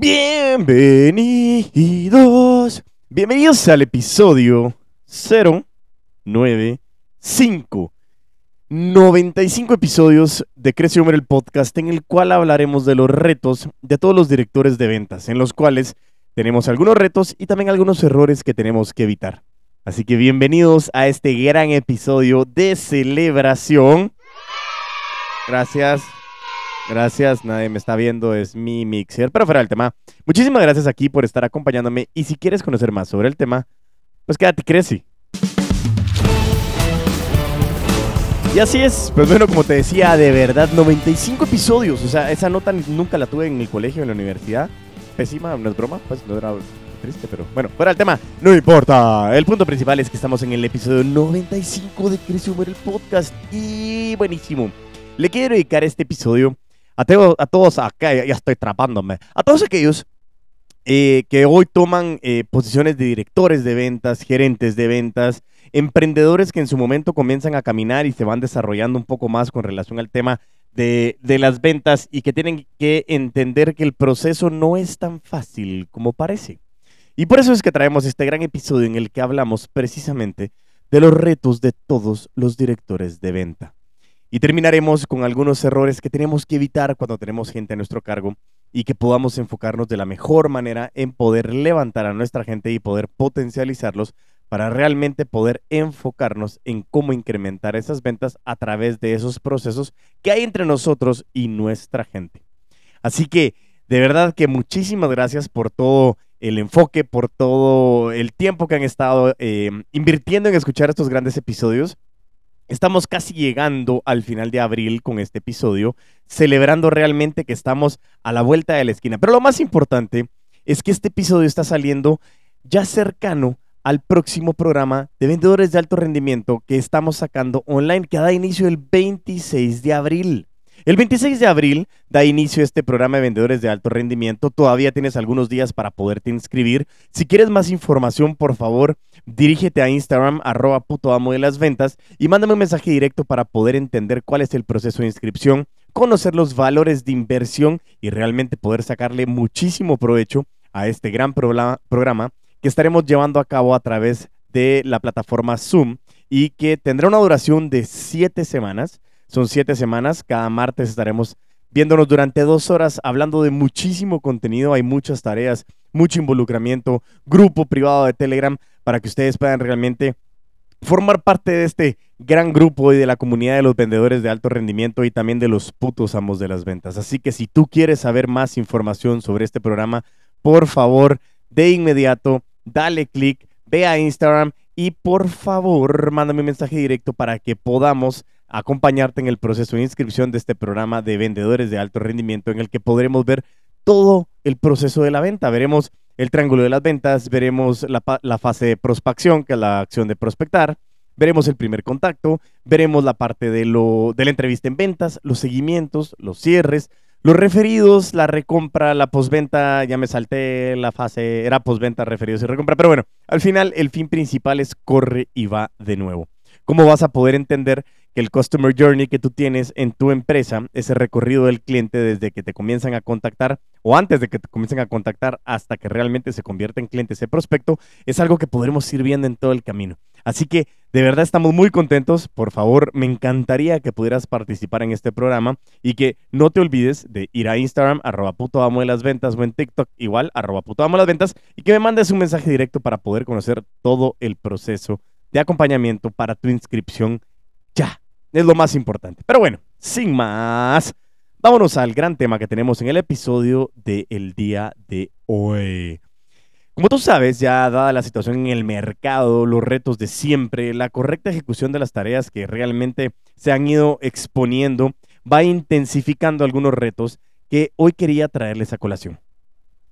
Bienvenidos. Bienvenidos al episodio 095. 95 episodios de Crece Humor el podcast en el cual hablaremos de los retos de todos los directores de ventas, en los cuales tenemos algunos retos y también algunos errores que tenemos que evitar. Así que bienvenidos a este gran episodio de celebración. Gracias. Gracias, nadie me está viendo, es mi mixer. Pero fuera del tema, muchísimas gracias aquí por estar acompañándome. Y si quieres conocer más sobre el tema, pues quédate, crece. Y así es, pues bueno, como te decía, de verdad, 95 episodios. O sea, esa nota nunca la tuve en el colegio, en la universidad. Pésima, no es broma, pues no era triste, pero bueno, fuera del tema, no importa. El punto principal es que estamos en el episodio 95 de Crece el podcast. Y buenísimo. Le quiero dedicar este episodio a, todos acá, ya estoy trapándome, a todos aquellos eh, que hoy toman eh, posiciones de directores de ventas, gerentes de ventas, emprendedores que en su momento comienzan a caminar y se van desarrollando un poco más con relación al tema de, de, las ventas y que tienen que entender que el proceso no es tan fácil como parece. Y por eso es que traemos este gran episodio en el que hablamos precisamente de los retos de todos los directores de venta. Y terminaremos con algunos errores que tenemos que evitar cuando tenemos gente a nuestro cargo y que podamos enfocarnos de la mejor manera en poder levantar a nuestra gente y poder potencializarlos para realmente poder enfocarnos en cómo incrementar esas ventas a través de esos procesos que hay entre nosotros y nuestra gente. Así que, de verdad que muchísimas gracias por todo el enfoque, por todo el tiempo que han estado eh, invirtiendo en escuchar estos grandes episodios. Estamos casi llegando al final de abril con este episodio, celebrando realmente que estamos a la vuelta de la esquina. Pero lo más importante es que este episodio está saliendo ya cercano al próximo programa de vendedores de alto rendimiento que estamos sacando online, que da inicio el 26 de abril. El 26 de abril da inicio este programa de vendedores de alto rendimiento. Todavía tienes algunos días para poderte inscribir. Si quieres más información, por favor, dirígete a Instagram, arroba puto amo de las ventas, y mándame un mensaje directo para poder entender cuál es el proceso de inscripción, conocer los valores de inversión y realmente poder sacarle muchísimo provecho a este gran programa que estaremos llevando a cabo a través de la plataforma Zoom y que tendrá una duración de siete semanas son siete semanas. Cada martes estaremos viéndonos durante dos horas hablando de muchísimo contenido. Hay muchas tareas, mucho involucramiento, grupo privado de Telegram para que ustedes puedan realmente formar parte de este gran grupo y de la comunidad de los vendedores de alto rendimiento y también de los putos amos de las ventas. Así que si tú quieres saber más información sobre este programa, por favor, de inmediato, dale click, ve a Instagram y por favor, mándame un mensaje directo para que podamos acompañarte en el proceso de inscripción de este programa de vendedores de alto rendimiento en el que podremos ver todo el proceso de la venta. Veremos el triángulo de las ventas, veremos la, fase de prospección, que es la acción de prospectar, veremos el primer contacto, veremos la parte de, lo, de la entrevista en ventas, los seguimientos, los cierres, los referidos, la recompra, la posventa, ya me salté la fase, era posventa, referidos y recompra, pero bueno, al final el fin principal es corre y va de nuevo. ¿Cómo vas a poder entender que el Customer Journey que tú tienes en tu empresa, ese recorrido del cliente desde que te comienzan a contactar o antes de que te comiencen a contactar hasta que realmente se convierte en cliente ese prospecto, es algo que podremos ir viendo en todo el camino. Así que de verdad estamos muy contentos. Por favor, me encantaría que pudieras participar en este programa y que no te olvides de ir a Instagram, arroba puto amo de las ventas o en TikTok igual, arroba puto amo de las ventas y que me mandes un mensaje directo para poder conocer todo el proceso de acompañamiento para tu inscripción ya. Es lo más importante. Pero bueno, sin más, vámonos al gran tema que tenemos en el episodio del día de hoy. Como tú sabes, ya dada la situación en el mercado, los retos de siempre, la correcta ejecución de las tareas que realmente se han ido exponiendo, va intensificando algunos retos que hoy quería traerles a colación.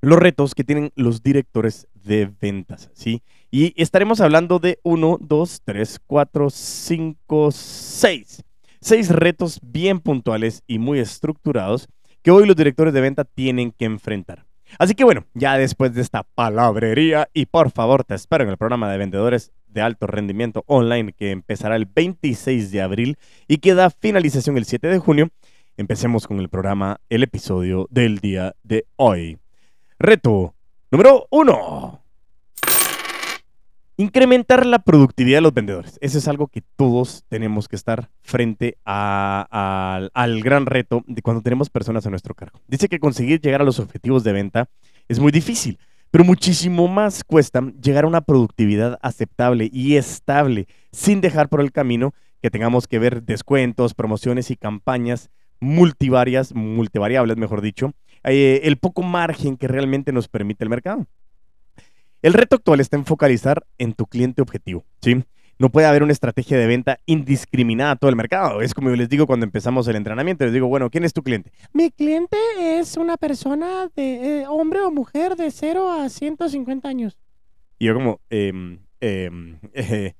Los retos que tienen los directores de ventas, ¿sí? Y estaremos hablando de 1, 2, 3, 4, 5, 6. Seis retos bien puntuales y muy estructurados que hoy los directores de venta tienen que enfrentar. Así que bueno, ya después de esta palabrería y por favor te espero en el programa de vendedores de alto rendimiento online que empezará el 26 de abril y que da finalización el 7 de junio, empecemos con el programa, el episodio del día de hoy. Reto número uno. Incrementar la productividad de los vendedores. Eso es algo que todos tenemos que estar frente al gran reto de cuando tenemos personas a nuestro cargo. Dice que conseguir llegar a los objetivos de venta es muy difícil, pero muchísimo más cuesta llegar a una productividad aceptable y estable sin dejar por el camino que tengamos que ver descuentos, promociones y campañas multivarias, multivariables, mejor dicho, eh, el poco margen que realmente nos permite el mercado. El reto actual está en focalizar en tu cliente objetivo, ¿sí? No puede haber una estrategia de venta indiscriminada a todo el mercado. Es como yo les digo cuando empezamos el entrenamiento. Les digo, bueno, ¿quién es tu cliente? Mi cliente es una persona de eh, hombre o mujer de 0 a 150 años. Y yo como, eh, eh,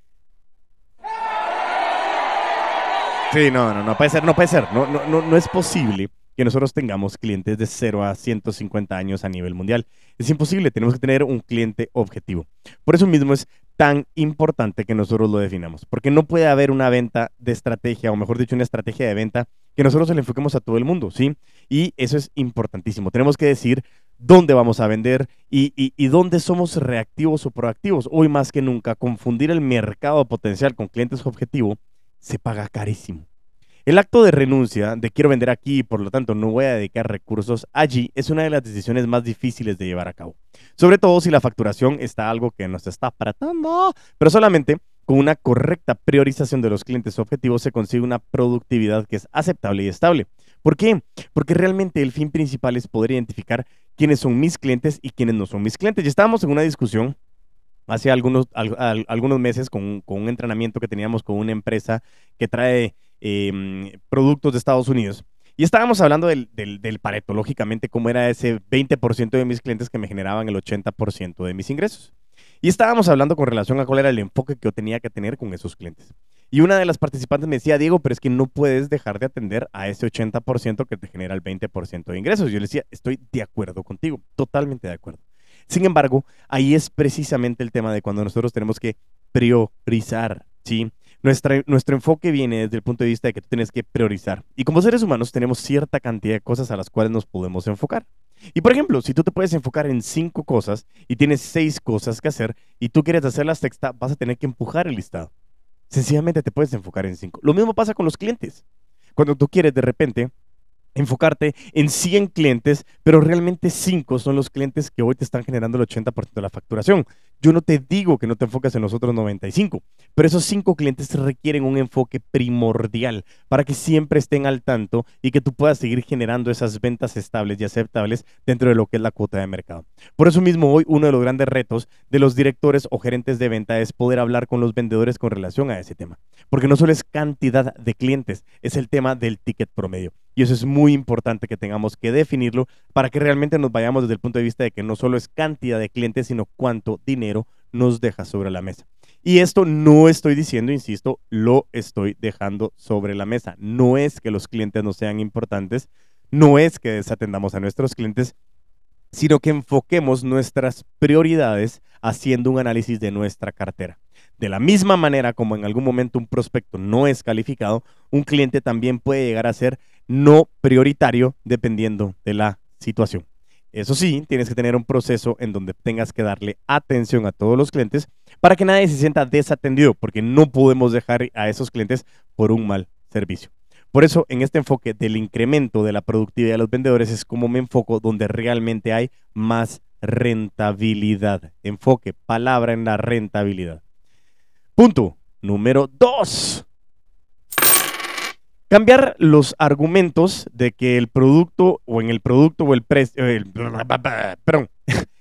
Sí, no, no, no puede ser, no puede ser. No, no, no, no es posible que nosotros tengamos clientes de 0 a 150 años a nivel mundial. Es imposible, tenemos que tener un cliente objetivo. Por eso mismo es tan importante que nosotros lo definamos, porque no puede haber una venta de estrategia, o mejor dicho, una estrategia de venta que nosotros le enfoquemos a todo el mundo, ¿sí? Y eso es importantísimo. Tenemos que decir dónde vamos a vender y, y dónde somos reactivos o proactivos. Hoy más que nunca, confundir el mercado potencial con clientes objetivo se paga carísimo. El acto de renuncia, de quiero vender aquí y por lo tanto no voy a dedicar recursos allí, es una de las decisiones más difíciles de llevar a cabo. Sobre todo si la facturación está algo que nos está apretando, pero solamente con una correcta priorización de los clientes objetivos se consigue una productividad que es aceptable y estable. ¿Por qué? Porque realmente el fin principal es poder identificar quiénes son mis clientes y quiénes no son mis clientes. Ya estábamos en una discusión hace algunos, meses con, un entrenamiento que teníamos con una empresa que trae em, productos de Estados Unidos. Y estábamos hablando del, del, del, Pareto, lógicamente, cómo era ese 20% de mis clientes que me generaban el 80% de mis ingresos. Y estábamos hablando con relación a cuál era el enfoque que yo tenía que tener con esos clientes. Y una de las participantes me decía, Diego, pero es que no puedes dejar de atender a ese 80% que te genera el 20% de ingresos. Yo le decía, estoy de acuerdo contigo, totalmente de acuerdo. Sin embargo, ahí es precisamente el tema de cuando nosotros tenemos que priorizar, ¿sí? Nuestro enfoque viene desde el punto de vista de que tú tienes que priorizar. Y como seres humanos tenemos cierta cantidad de cosas a las cuales nos podemos enfocar. Y por ejemplo, si tú te puedes enfocar en cinco cosas y tienes seis cosas que hacer y tú quieres hacer la sexta, vas a tener que empujar el listado. Sencillamente te puedes enfocar en cinco. Lo mismo pasa con los clientes. Cuando tú quieres de repente enfocarte en 100 clientes, pero realmente 5 son los clientes que hoy te están generando el 80% de la facturación. Yo no te digo que no te enfoques en los otros 95, pero esos 5 clientes requieren un enfoque primordial para que siempre estén al tanto y que tú puedas seguir generando esas ventas estables y aceptables dentro de lo que es la cuota de mercado. Por eso mismo hoy uno de los grandes retos de los directores o gerentes de venta es poder hablar con los vendedores con relación a ese tema, porque no solo es cantidad de clientes, es el tema del ticket promedio. Y eso es muy importante que tengamos que definirlo para que realmente nos vayamos desde el punto de vista de que no solo es cantidad de clientes, sino cuánto dinero nos deja sobre la mesa. Y esto no estoy diciendo, insisto, lo estoy dejando sobre la mesa. No es que los clientes no sean importantes, no es que desatendamos a nuestros clientes, sino que enfoquemos nuestras prioridades haciendo un análisis de nuestra cartera. De la misma manera como en algún momento un prospecto no es calificado, un cliente también puede llegar a ser no prioritario dependiendo de la situación. Eso sí, tienes que tener un proceso en donde tengas que darle atención a todos los clientes para que nadie se sienta desatendido, porque no podemos dejar a esos clientes por un mal servicio. Por eso, en este enfoque del incremento de la productividad de los vendedores es como me enfoco donde realmente hay más rentabilidad. Enfoque, palabra en la rentabilidad. Punto número dos. Cambiar los argumentos de que el producto o en el producto o el precio... Perdón.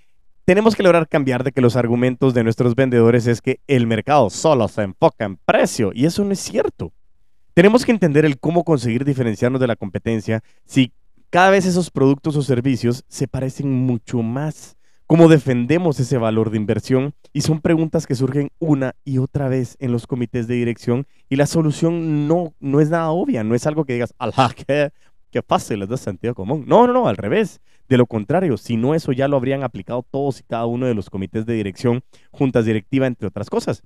Tenemos que lograr cambiar de que los argumentos de nuestros vendedores es que el mercado solo se enfoca en precio y eso no es cierto. Tenemos que entender el cómo conseguir diferenciarnos de la competencia si cada vez esos productos o servicios se parecen mucho más cómo defendemos ese valor de inversión y son preguntas que surgen una y otra vez en los comités de dirección y la solución no, no es nada obvia, no es algo que digas, alá, qué, qué fácil, es de sentido común. No, no, no, al revés. De lo contrario, si no eso ya lo habrían aplicado todos y cada uno de los comités de dirección, juntas directiva, entre otras cosas.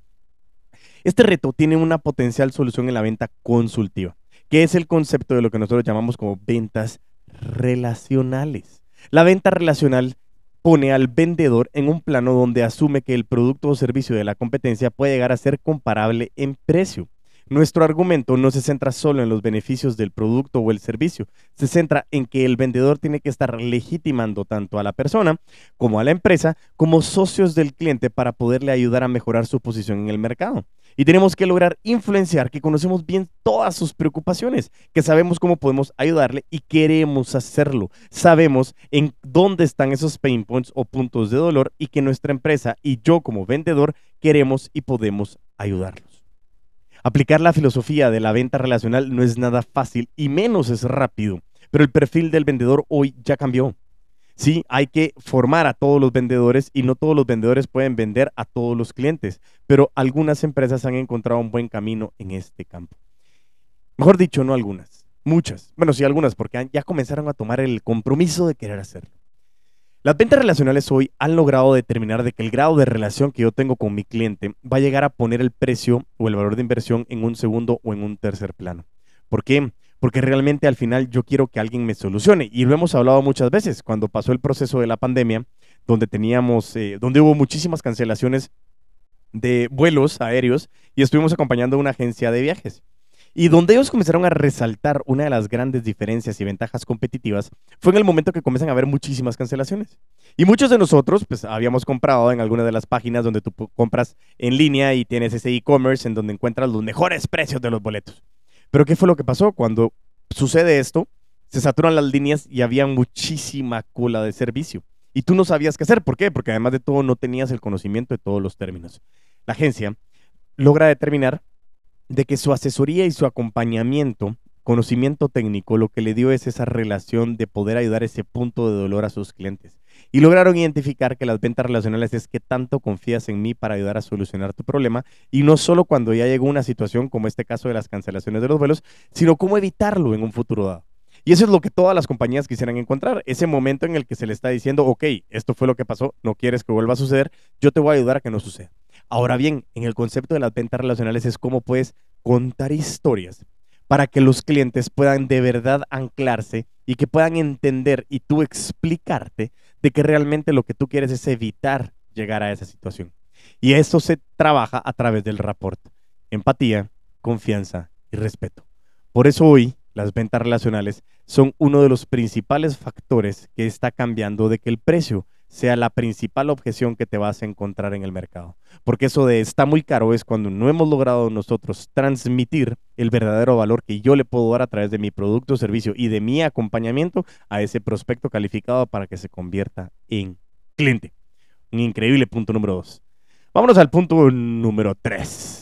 Este reto tiene una potencial solución en la venta consultiva, que es el concepto de lo que nosotros llamamos como ventas relacionales. La venta relacional pone al vendedor en un plano donde asume que el producto o servicio de la competencia puede llegar a ser comparable en precio. Nuestro argumento no se centra solo en los beneficios del producto o el servicio, se centra en que el vendedor tiene que estar legitimando tanto a la persona como a la empresa como socios del cliente para poderle ayudar a mejorar su posición en el mercado. Y tenemos que lograr influenciar que conocemos bien todas sus preocupaciones, que sabemos cómo podemos ayudarle y queremos hacerlo. Sabemos en dónde están esos pain points o puntos de dolor y que nuestra empresa y yo como vendedor queremos y podemos ayudarlos. Aplicar la filosofía de la venta relacional no es nada fácil y menos es rápido, pero el perfil del vendedor hoy ya cambió. Sí, hay que formar a todos los vendedores y no todos los vendedores pueden vender a todos los clientes, pero algunas empresas han encontrado un buen camino en este campo. Mejor dicho, no algunas, muchas. Bueno, sí algunas, porque ya comenzaron a tomar el compromiso de querer hacerlo. Las ventas relacionales hoy han logrado determinar de que el grado de relación que yo tengo con mi cliente va a llegar a poner el precio o el valor de inversión en un segundo o en un tercer plano. ¿Por qué? Porque realmente al final yo quiero que alguien me solucione. Y lo hemos hablado muchas veces cuando pasó el proceso de la pandemia, donde teníamos, eh, donde hubo muchísimas cancelaciones de vuelos aéreos y estuvimos acompañando a una agencia de viajes. Y donde ellos comenzaron a resaltar una de las grandes diferencias y ventajas competitivas fue en el momento que comienzan a haber muchísimas cancelaciones. Y muchos de nosotros, pues habíamos comprado en alguna de las páginas donde tú compras en línea y tienes ese e-commerce en donde encuentras los mejores precios de los boletos. Pero ¿qué fue lo que pasó? Cuando sucede esto, se saturan las líneas y había muchísima cola de servicio. Y tú no sabías qué hacer. ¿Por qué? Porque además de todo no tenías el conocimiento de todos los términos. La agencia logra determinar de que su asesoría y su acompañamiento, conocimiento técnico, lo que le dio es esa relación de poder ayudar ese punto de dolor a sus clientes. Y lograron identificar que las ventas relacionales es que tanto confías en mí para ayudar a solucionar tu problema y no solo cuando ya llegó una situación como este caso de las cancelaciones de los vuelos, sino cómo evitarlo en un futuro dado. Y eso es lo que todas las compañías quisieran encontrar, ese momento en el que se le está diciendo, ok, esto fue lo que pasó, no quieres que vuelva a suceder, yo te voy a ayudar a que no suceda. Ahora bien, en el concepto de las ventas relacionales es cómo puedes contar historias para que los clientes puedan de verdad anclarse y que puedan entender y tú explicarte de que realmente lo que tú quieres es evitar llegar a esa situación. Y eso se trabaja a través del rapport. Empatía, confianza y respeto. Por eso hoy las ventas relacionales son uno de los principales factores que está cambiando de que el precio sea la principal objeción que te vas a encontrar en el mercado. Porque eso de está muy caro es cuando no hemos logrado nosotros transmitir el verdadero valor que yo le puedo dar a través de mi producto servicio y de mi acompañamiento a ese prospecto calificado para que se convierta en cliente. Un increíble punto número dos. Vámonos al punto número tres.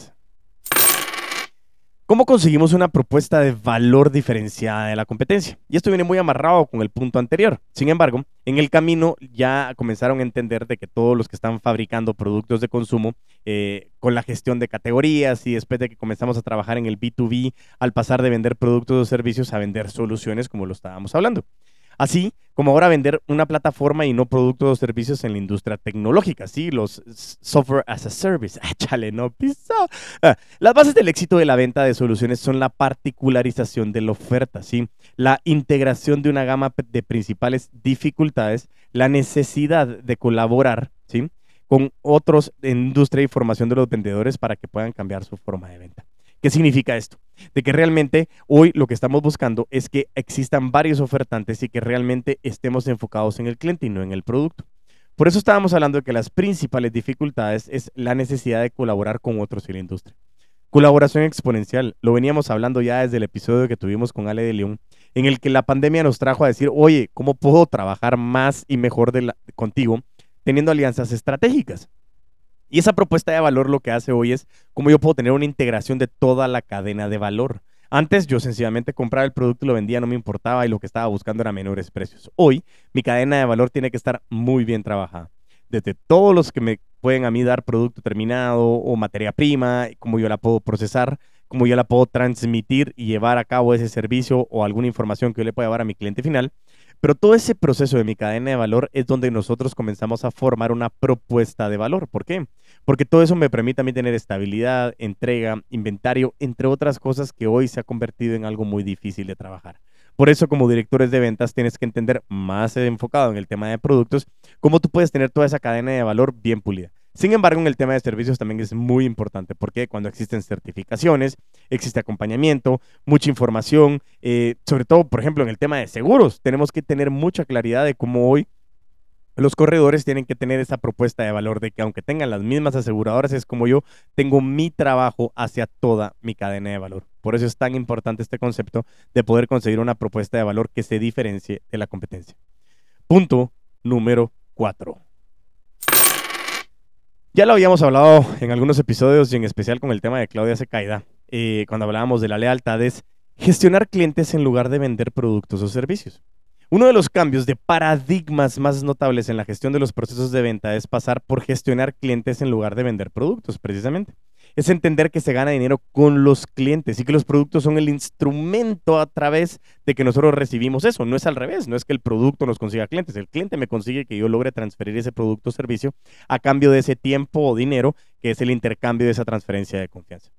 ¿Cómo conseguimos una propuesta de valor diferenciada de la competencia? Y esto viene muy amarrado con el punto anterior. Sin embargo, en el camino ya comenzaron a entender de que todos los que están fabricando productos de consumo, eh, con la gestión de categorías y después de que comenzamos a trabajar en el B2B, al pasar de vender productos o servicios a vender soluciones, como lo estábamos hablando. Así como ahora vender una plataforma y no productos o servicios en la industria tecnológica, ¿sí? Los software as a service. Échale, no piso. Ah, las bases del éxito de la venta de soluciones son la particularización de la oferta, ¿sí? La integración de una gama de principales dificultades, la necesidad de colaborar, ¿sí? Con otros en industria y formación de los vendedores para que puedan cambiar su forma de venta. ¿Qué significa esto? De que realmente hoy lo que estamos buscando es que existan varios ofertantes y que realmente estemos enfocados en el cliente y no en el producto. Por eso estábamos hablando de que las principales dificultades es la necesidad de colaborar con otros en la industria. Colaboración exponencial, lo veníamos hablando ya desde el episodio que tuvimos con Ale de León, en el que la pandemia nos trajo a decir, oye, ¿cómo puedo trabajar más y mejor contigo teniendo alianzas estratégicas? Y esa propuesta de valor lo que hace hoy es cómo yo puedo tener una integración de toda la cadena de valor. Antes yo sencillamente compraba el producto y lo vendía, no me importaba y lo que estaba buscando era menores precios. Hoy mi cadena de valor tiene que estar muy bien trabajada. Desde todos los que me pueden a mí dar producto terminado o materia prima, cómo yo la puedo procesar, cómo yo la puedo transmitir y llevar a cabo ese servicio o alguna información que yo le pueda dar a mi cliente final, pero todo ese proceso de mi cadena de valor es donde nosotros comenzamos a formar una propuesta de valor. ¿Por qué? Porque todo eso me permite a mí tener estabilidad, entrega, inventario, entre otras cosas que hoy se ha convertido en algo muy difícil de trabajar. Por eso, como directores de ventas, tienes que entender más enfocado en el tema de productos, cómo tú puedes tener toda esa cadena de valor bien pulida. Sin embargo, en el tema de servicios también es muy importante, porque cuando existen certificaciones, existe acompañamiento, mucha información, eh, sobre todo, por ejemplo, en el tema de seguros, tenemos que tener mucha claridad de cómo hoy los corredores tienen que tener esa propuesta de valor de que aunque tengan las mismas aseguradoras, es como yo tengo mi trabajo hacia toda mi cadena de valor. Por eso es tan importante este concepto de poder conseguir una propuesta de valor que se diferencie de la competencia. Punto número 4. Ya lo habíamos hablado en algunos episodios y en especial con el tema de Claudia Secaida, eh, cuando hablábamos de la lealtad, es gestionar clientes en lugar de vender productos o servicios. Uno de los cambios de paradigmas más notables en la gestión de los procesos de venta es pasar por gestionar clientes en lugar de vender productos, precisamente. Es entender que se gana dinero con los clientes y que los productos son el instrumento a través de que nosotros recibimos eso. No es al revés, no es que el producto nos consiga clientes. El cliente me consigue que yo logre transferir ese producto o servicio a cambio de ese tiempo o dinero que es el intercambio de esa transferencia de confianza.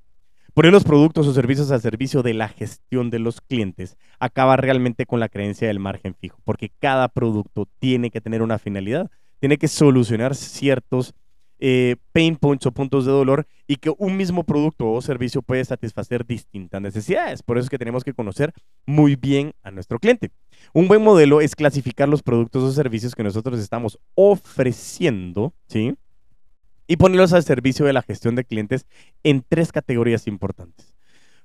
Poner los productos o servicios al servicio de la gestión de los clientes acaba realmente con la creencia del margen fijo, porque cada producto tiene que tener una finalidad, tiene que solucionar ciertos eh, pain points o puntos de dolor y que un mismo producto o servicio puede satisfacer distintas necesidades. Por eso es que tenemos que conocer muy bien a nuestro cliente. Un buen modelo es clasificar los productos o servicios que nosotros estamos ofreciendo, ¿sí? y ponerlos al servicio de la gestión de clientes en tres categorías importantes.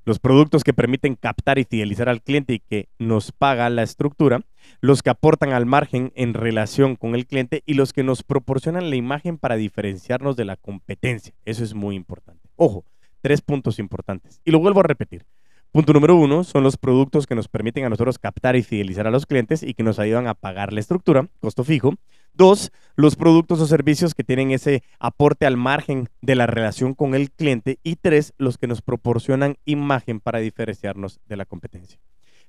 Los productos que permiten captar y fidelizar al cliente y que nos paga la estructura, los que aportan al margen en relación con el cliente y los que nos proporcionan la imagen para diferenciarnos de la competencia. Eso es muy importante. Ojo, tres puntos importantes. Y lo vuelvo a repetir. Punto número uno son los productos que nos permiten a nosotros captar y fidelizar a los clientes y que nos ayudan a pagar la estructura, costo fijo. Dos, los productos o servicios que tienen ese aporte al margen de la relación con el cliente. Y tres, los que nos proporcionan imagen para diferenciarnos de la competencia.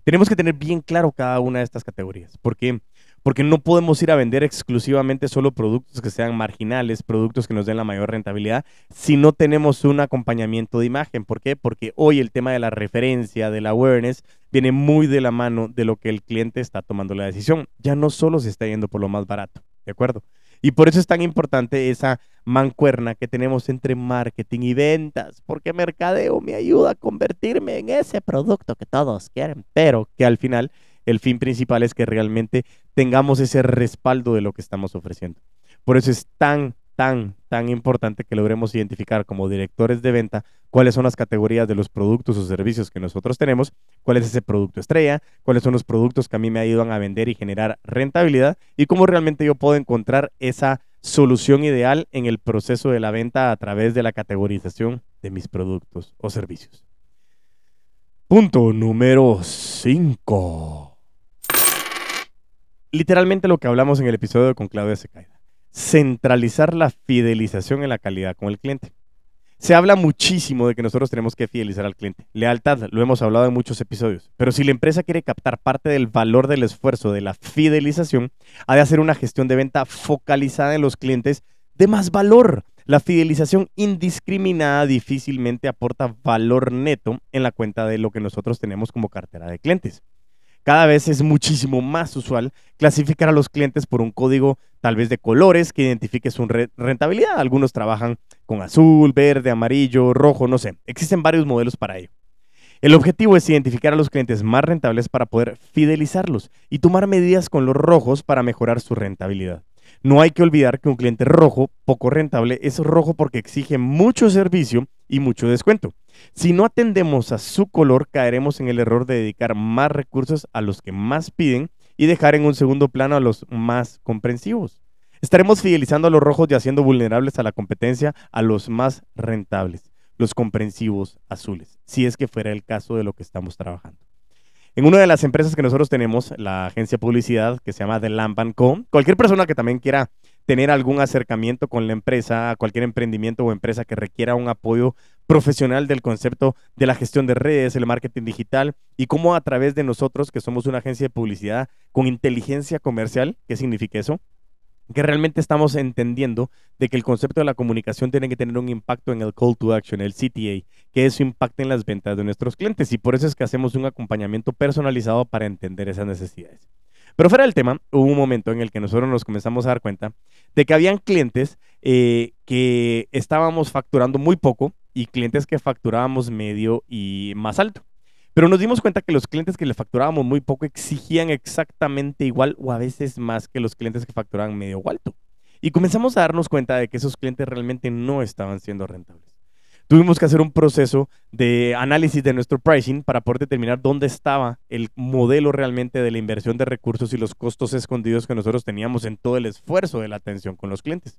Tenemos que tener bien claro cada una de estas categorías, porque porque no podemos ir a vender exclusivamente solo productos que sean marginales, productos que nos den la mayor rentabilidad, si no tenemos un acompañamiento de imagen. ¿Por qué? Porque hoy el tema de la referencia, del awareness, viene muy de la mano de lo que el cliente está tomando la decisión. Ya no solo se está yendo por lo más barato, ¿de acuerdo? Y por eso es tan importante esa mancuerna que tenemos entre marketing y ventas, porque mercadeo me ayuda a convertirme en ese producto que todos quieren, pero que al final el fin principal es que realmente tengamos ese respaldo de lo que estamos ofreciendo. Por eso es tan, tan, tan importante que logremos identificar como directores de venta cuáles son las categorías de los productos o servicios que nosotros tenemos, cuál es ese producto estrella, cuáles son los productos que a mí me ayudan a vender y generar rentabilidad y cómo realmente yo puedo encontrar esa solución ideal en el proceso de la venta a través de la categorización de mis productos o servicios. Punto número 5 literalmente lo que hablamos en el episodio con Claudia Secaida. Centralizar la fidelización en la calidad con el cliente. Se habla muchísimo de que nosotros tenemos que fidelizar al cliente. Lealtad, lo hemos hablado en muchos episodios. Pero si la empresa quiere captar parte del valor del esfuerzo de la fidelización, ha de hacer una gestión de venta focalizada en los clientes de más valor. La fidelización indiscriminada difícilmente aporta valor neto en la cuenta de lo que nosotros tenemos como cartera de clientes. Cada vez es muchísimo más usual clasificar a los clientes por un código tal vez de colores que identifique su rentabilidad. Algunos trabajan con azul, verde, amarillo, rojo, no sé. Existen varios modelos para ello. El objetivo es identificar a los clientes más rentables para poder fidelizarlos y tomar medidas con los rojos para mejorar su rentabilidad. No hay que olvidar que un cliente rojo, poco rentable, es rojo porque exige mucho servicio y mucho descuento. Si no atendemos a su color, caeremos en el error de dedicar más recursos a los que más piden y dejar en un segundo plano a los más comprensivos. Estaremos fidelizando a los rojos y haciendo vulnerables a la competencia a los más rentables, los comprensivos azules, si es que fuera el caso de lo que estamos trabajando. En una de las empresas que nosotros tenemos, la agencia de publicidad que se llama The Lamp cualquier persona que también quiera tener algún acercamiento con la empresa, cualquier emprendimiento o empresa que requiera un apoyo profesional del concepto de la gestión de redes, el marketing digital y cómo a través de nosotros, que somos una agencia de publicidad con inteligencia comercial, ¿qué significa eso? que realmente estamos entendiendo de que el concepto de la comunicación tiene que tener un impacto en el call to action, el CTA, que eso impacte en las ventas de nuestros clientes y por eso es que hacemos un acompañamiento personalizado para entender esas necesidades. Pero fuera del tema, hubo un momento en el que nosotros nos comenzamos a dar cuenta de que habían clientes eh, que estábamos facturando muy poco y clientes que facturábamos medio y más alto. Pero nos dimos cuenta que los clientes que le facturábamos muy poco exigían exactamente igual o a veces más que los clientes que facturaban medio o alto. Y comenzamos a darnos cuenta de que esos clientes realmente no estaban siendo rentables. Tuvimos que hacer un proceso de análisis de nuestro pricing para poder determinar dónde estaba el modelo realmente de la inversión de recursos y los costos escondidos que nosotros teníamos en todo el esfuerzo de la atención con los clientes.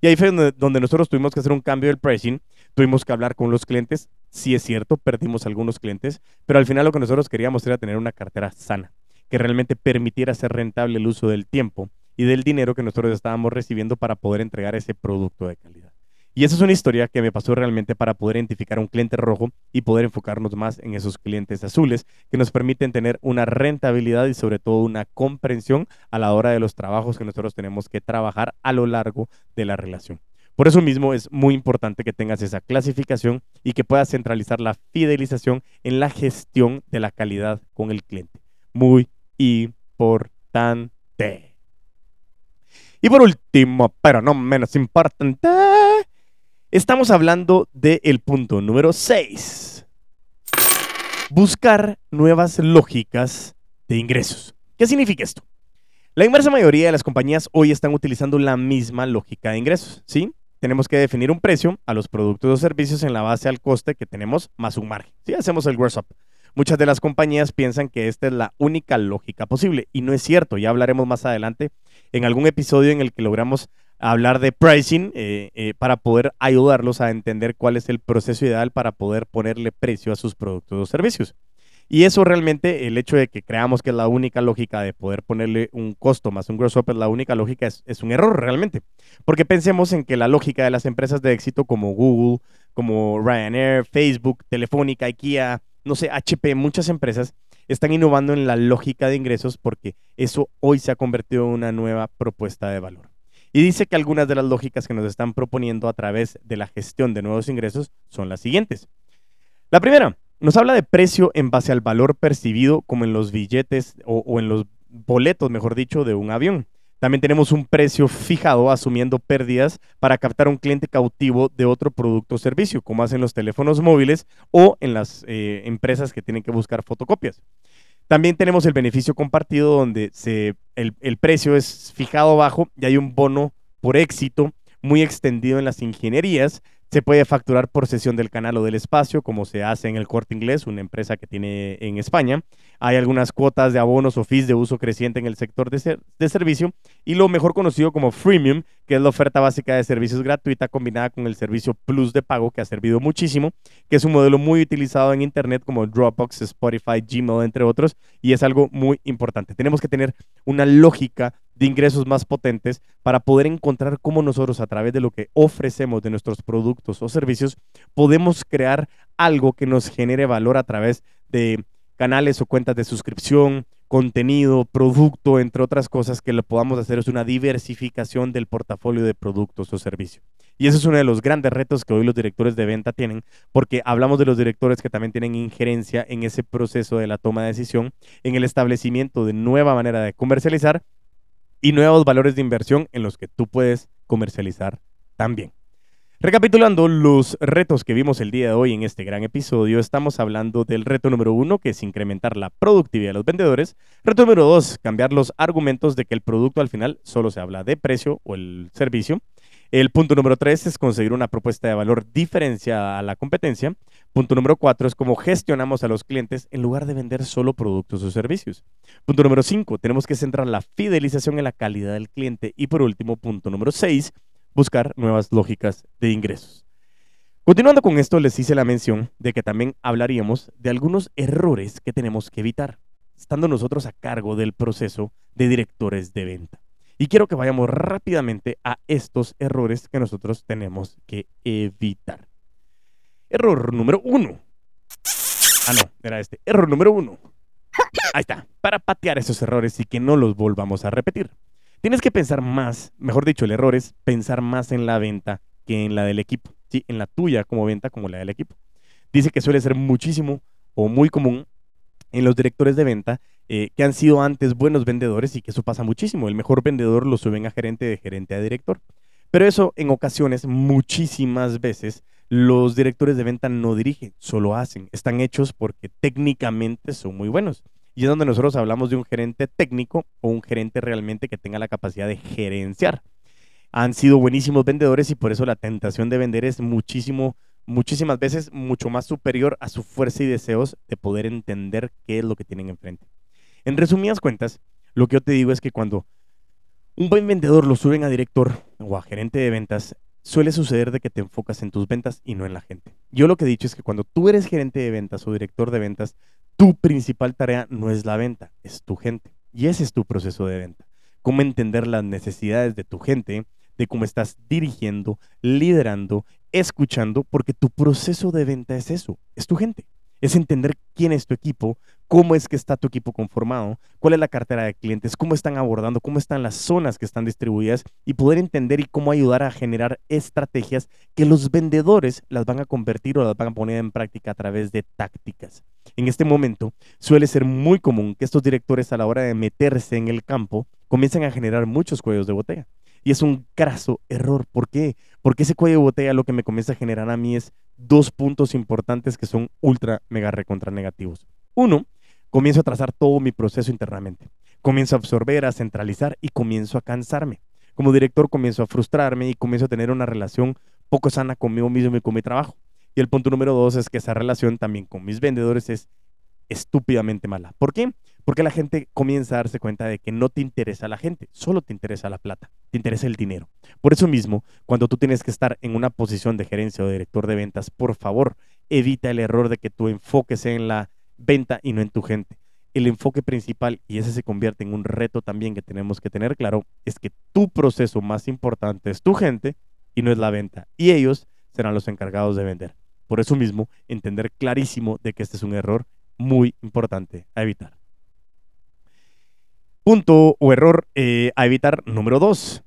Y ahí fue donde, nosotros tuvimos que hacer un cambio del pricing, tuvimos que hablar con los clientes, sí es cierto, perdimos algunos clientes, pero al final lo que nosotros queríamos era tener una cartera sana, que realmente permitiera hacer rentable el uso del tiempo y del dinero que nosotros estábamos recibiendo para poder entregar ese producto de calidad. Y esa es una historia que me pasó realmente para poder identificar un cliente rojo y poder enfocarnos más en esos clientes azules que nos permiten tener una rentabilidad y sobre todo una comprensión a la hora de los trabajos que nosotros tenemos que trabajar a lo largo de la relación. Por eso mismo es muy importante que tengas esa clasificación y que puedas centralizar la fidelización en la gestión de la calidad con el cliente. Muy importante. Y por último, pero no menos importante, Estamos hablando del punto número 6. Buscar nuevas lógicas de ingresos. ¿Qué significa esto? La inmensa mayoría de las compañías hoy están utilizando la misma lógica de ingresos, ¿sí? Tenemos que definir un precio a los productos o servicios en la base al coste que tenemos más un margen. ¿sí? Hacemos el gross up. Muchas de las compañías piensan que esta es la única lógica posible y no es cierto. Ya hablaremos más adelante en algún episodio en el que logramos hablar de pricing eh, eh, para poder ayudarlos a entender cuál es el proceso ideal para poder ponerle precio a sus productos o servicios. Y eso realmente, el hecho de que creamos que es la única lógica de poder ponerle un costo más un gross up es la única lógica, es, es un error realmente. Porque pensemos en que la lógica de las empresas de éxito como Google, como Ryanair, Facebook, Telefónica, IKEA, no sé, HP, muchas empresas están innovando en la lógica de ingresos porque eso hoy se ha convertido en una nueva propuesta de valor. Y dice que algunas de las lógicas que nos están proponiendo a través de la gestión de nuevos ingresos son las siguientes. La primera, nos habla de precio en base al valor percibido como en los billetes o, en los boletos, mejor dicho, de un avión. También tenemos un precio fijado asumiendo pérdidas para captar un cliente cautivo de otro producto o servicio, como hacen los teléfonos móviles o en las eh, empresas que tienen que buscar fotocopias. También tenemos el beneficio compartido donde se, el, el precio es fijado bajo y hay un bono por éxito muy extendido en las ingenierías se puede facturar por sesión del canal o del espacio, como se hace en el Corte Inglés, una empresa que tiene en España. Hay algunas cuotas de abonos o fees de uso creciente en el sector de, de servicio y lo mejor conocido como freemium, que es la oferta básica de servicios gratuita combinada con el servicio plus de pago que ha servido muchísimo, que es un modelo muy utilizado en Internet como Dropbox, Spotify, Gmail, entre otros, y es algo muy importante. Tenemos que tener una lógica de ingresos más potentes para poder encontrar cómo nosotros a través de lo que ofrecemos de nuestros productos o servicios podemos crear algo que nos genere valor a través de canales o cuentas de suscripción, contenido, producto, entre otras cosas que lo podamos hacer es una diversificación del portafolio de productos o servicios. Y ese es uno de los grandes retos que hoy los directores de venta tienen, porque hablamos de los directores que también tienen injerencia en ese proceso de la toma de decisión, en el establecimiento de nueva manera de comercializar y nuevos valores de inversión en los que tú puedes comercializar también. Recapitulando los retos que vimos el día de hoy en este gran episodio, estamos hablando del reto número uno, que es incrementar la productividad de los vendedores. Reto número dos, cambiar los argumentos de que el producto al final solo se habla de precio o el servicio. El punto número tres es conseguir una propuesta de valor diferenciada a la competencia. Punto número cuatro es cómo gestionamos a los clientes en lugar de vender solo productos o servicios. Punto número cinco, tenemos que centrar la fidelización en la calidad del cliente. Y por último, punto número seis, buscar nuevas lógicas de ingresos. Continuando con esto, les hice la mención de que también hablaríamos de algunos errores que tenemos que evitar, estando nosotros a cargo del proceso de directores de venta. Y quiero que vayamos rápidamente a estos errores que nosotros tenemos que evitar. Error número uno. Ah, no, era este. Error número uno. Ahí está. Para patear esos errores y que no los volvamos a repetir. Tienes que pensar más, mejor dicho, el error es pensar más en la venta que en la del equipo, ¿sí? En la tuya como venta como la del equipo. Dice que suele ser muchísimo o muy común en los directores de venta eh, que han sido antes buenos vendedores y que eso pasa muchísimo. El mejor vendedor lo suben a gerente, de gerente a director. Pero eso en ocasiones, muchísimas veces, los directores de venta no dirigen, solo hacen. Están hechos porque técnicamente son muy buenos. Y es donde nosotros hablamos de un gerente técnico o un gerente realmente que tenga la capacidad de gerenciar. Han sido buenísimos vendedores y por eso la tentación de vender es muchísimo muchísimas veces mucho más superior a su fuerza y deseos de poder entender qué es lo que tienen enfrente. En resumidas cuentas, lo que yo te digo es que cuando un buen vendedor lo suben a director o a gerente de ventas, suele suceder de que te enfocas en tus ventas y no en la gente. Yo lo que he dicho es que cuando tú eres gerente de ventas o director de ventas, tu principal tarea no es la venta, es tu gente. Y ese es tu proceso de venta. Cómo entender las necesidades de tu gente, de cómo estás dirigiendo, liderando escuchando, porque tu proceso de venta es eso, es tu gente. Es entender quién es tu equipo, cómo es que está tu equipo conformado, cuál es la cartera de clientes, cómo están abordando, cómo están las zonas que están distribuidas y poder entender y cómo ayudar a generar estrategias que los vendedores las van a convertir o las van a poner en práctica a través de tácticas. En este momento suele ser muy común que estos directores a la hora de meterse en el campo comiencen a generar muchos cuellos de botella. Y es un craso error. ¿Por qué? Porque ese cuello de botella lo que me comienza a generar a mí es dos puntos importantes que son ultra, mega, recontra negativos. Uno, comienzo a trazar todo mi proceso internamente. Comienzo a absorber, a centralizar y comienzo a cansarme. Como director comienzo a frustrarme y comienzo a tener una relación poco sana conmigo mismo y con mi trabajo. Y el punto número dos es que esa relación también con mis vendedores es estúpidamente mala. ¿Por qué? Porque la gente comienza a darse cuenta de que no te interesa la gente, solo te interesa la plata, te interesa el dinero. Por eso mismo, cuando tú tienes que estar en una posición de gerencia o director de ventas, por favor, evita el error de que tu enfoque sea en la venta y no en tu gente. El enfoque principal, y ese se convierte en un reto también que tenemos que tener claro, es que tu proceso más importante es tu gente y no es la venta. Y ellos serán los encargados de vender. Por eso mismo, entender clarísimo de que este es un error muy importante a evitar. Punto o error eh, a evitar número dos.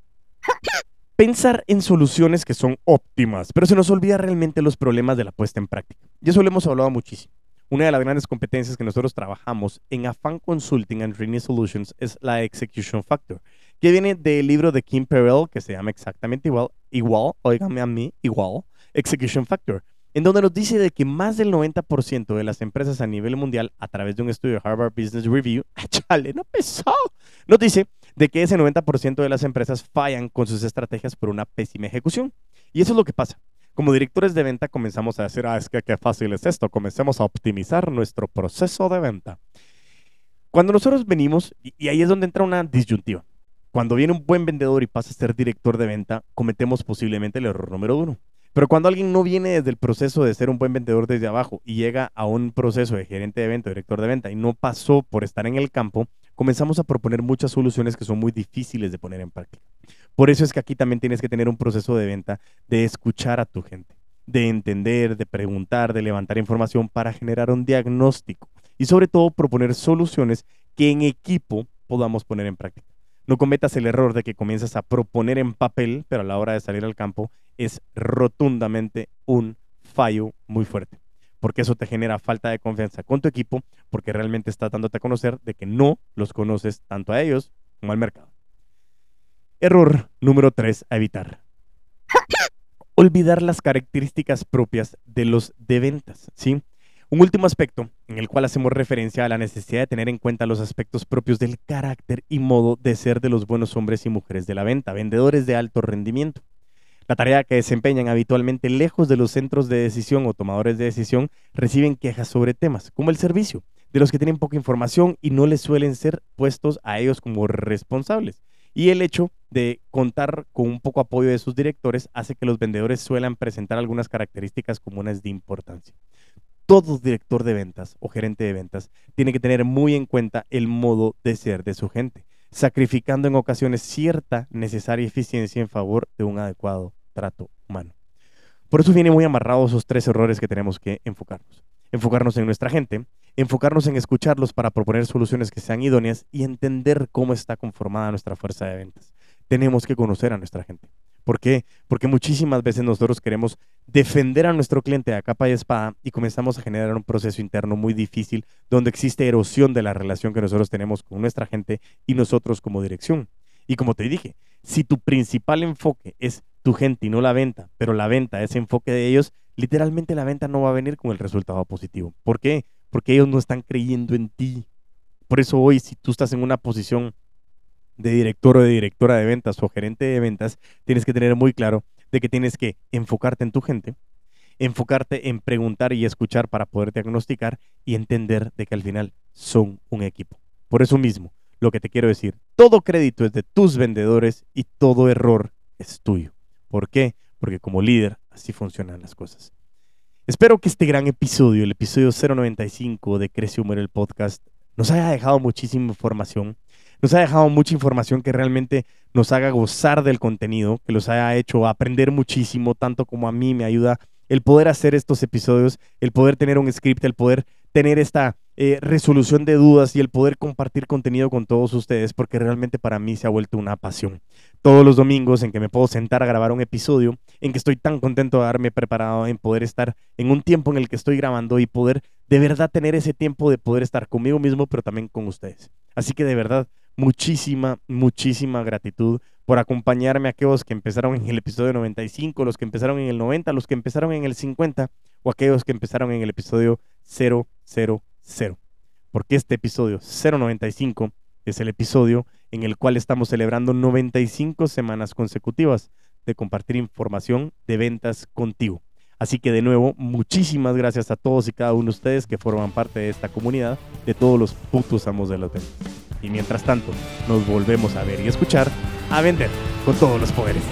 Pensar en soluciones que son óptimas, pero se nos olvida realmente los problemas de la puesta en práctica. Y eso lo hemos hablado muchísimo. Una de las grandes competencias que nosotros trabajamos en Afan Consulting and Training Solutions es la Execution Factor, que viene del libro de Kim Perel, que se llama exactamente igual, igual, oígame a mí, igual, Execution Factor en donde nos dice de que más del 90% de las empresas a nivel mundial, a través de un estudio de Harvard Business Review, chale, no pesó, nos dice de que ese 90% de las empresas fallan con sus estrategias por una pésima ejecución. Y eso es lo que pasa. Como directores de venta comenzamos a decir, ah, es que qué fácil es esto, comencemos a optimizar nuestro proceso de venta. Cuando nosotros venimos, y ahí es donde entra una disyuntiva, cuando viene un buen vendedor y pasa a ser director de venta, cometemos posiblemente el error número uno pero cuando alguien no viene desde el proceso de ser un buen vendedor desde abajo y llega a un proceso de gerente de venta, director de venta y no pasó por estar en el campo, comenzamos a proponer muchas soluciones que son muy difíciles de poner en práctica. Por eso es que aquí también tienes que tener un proceso de venta de escuchar a tu gente, de entender, de preguntar, de levantar información para generar un diagnóstico y sobre todo proponer soluciones que en equipo podamos poner en práctica. No cometas el error de que comienzas a proponer en papel, pero a la hora de salir al campo es rotundamente un fallo muy fuerte. Porque eso te genera falta de confianza con tu equipo, porque realmente estás dándote a conocer de que no los conoces tanto a ellos como al mercado. Error número 3 a evitar. Olvidar las características propias de los de ventas, ¿sí? Un último aspecto en el cual hacemos referencia a la necesidad de tener en cuenta los aspectos propios del carácter y modo de ser de los buenos hombres y mujeres de la venta, vendedores de alto rendimiento. La tarea que desempeñan habitualmente lejos de los centros de decisión o tomadores de decisión reciben quejas sobre temas, como el servicio, de los que tienen poca información y no les suelen ser puestos a ellos como responsables. Y el hecho de contar con un poco apoyo de sus directores hace que los vendedores suelan presentar algunas características comunes de importancia todo director de ventas o gerente de ventas tiene que tener muy en cuenta el modo de ser de su gente, sacrificando en ocasiones cierta necesaria eficiencia en favor de un adecuado trato humano. Por eso viene muy amarrado esos tres errores que tenemos que enfocarnos. Enfocarnos en nuestra gente, enfocarnos en escucharlos para proponer soluciones que sean idóneas y entender cómo está conformada nuestra fuerza de ventas. Tenemos que conocer a nuestra gente. ¿Por qué? Porque muchísimas veces nosotros queremos defender a nuestro cliente a capa y espada y comenzamos a generar un proceso interno muy difícil donde existe erosión de la relación que nosotros tenemos con nuestra gente y nosotros como dirección. Y como te dije, si tu principal enfoque es tu gente y no la venta, pero la venta es enfoque de ellos, literalmente la venta no va a venir con el resultado positivo. ¿Por qué? Porque ellos no están creyendo en ti. Por eso hoy, si tú estás en una posición de director o de directora de ventas o gerente de ventas, tienes que tener muy claro de que tienes que enfocarte en tu gente, enfocarte en preguntar y escuchar para poder diagnosticar y entender de que al final son un equipo. Por eso mismo, lo que te quiero decir, todo crédito es de tus vendedores y todo error es tuyo. ¿Por qué? Porque como líder así funcionan las cosas. Espero que este gran episodio, el episodio 095 de Crece Humor el podcast, nos haya dejado muchísima información, nos ha dejado mucha información que realmente nos haga gozar del contenido, que los haya hecho aprender muchísimo, tanto como a mí me ayuda el poder hacer estos episodios, el poder tener un script, el poder tener esta eh, resolución de dudas y el poder compartir contenido con todos ustedes, porque realmente para mí se ha vuelto una pasión. Todos los domingos en que me puedo sentar a grabar un episodio, en que estoy tan contento de haberme preparado, en poder estar en un tiempo en el que estoy grabando y poder de verdad tener ese tiempo de poder estar conmigo mismo, pero también con ustedes. Así que de verdad, muchísima, muchísima gratitud por acompañarme a aquellos que empezaron en el episodio 95, los que empezaron en el 90, los que empezaron en el 50 o aquellos que empezaron en el episodio 000. Porque este episodio 095 es el episodio en el cual estamos celebrando 95 semanas consecutivas de compartir información de ventas contigo. Así que de nuevo, muchísimas gracias a todos y cada uno de ustedes que forman parte de esta comunidad, de todos los putos amos de los ventas. Y mientras tanto, nos volvemos a ver y escuchar a vender con todos los poderes.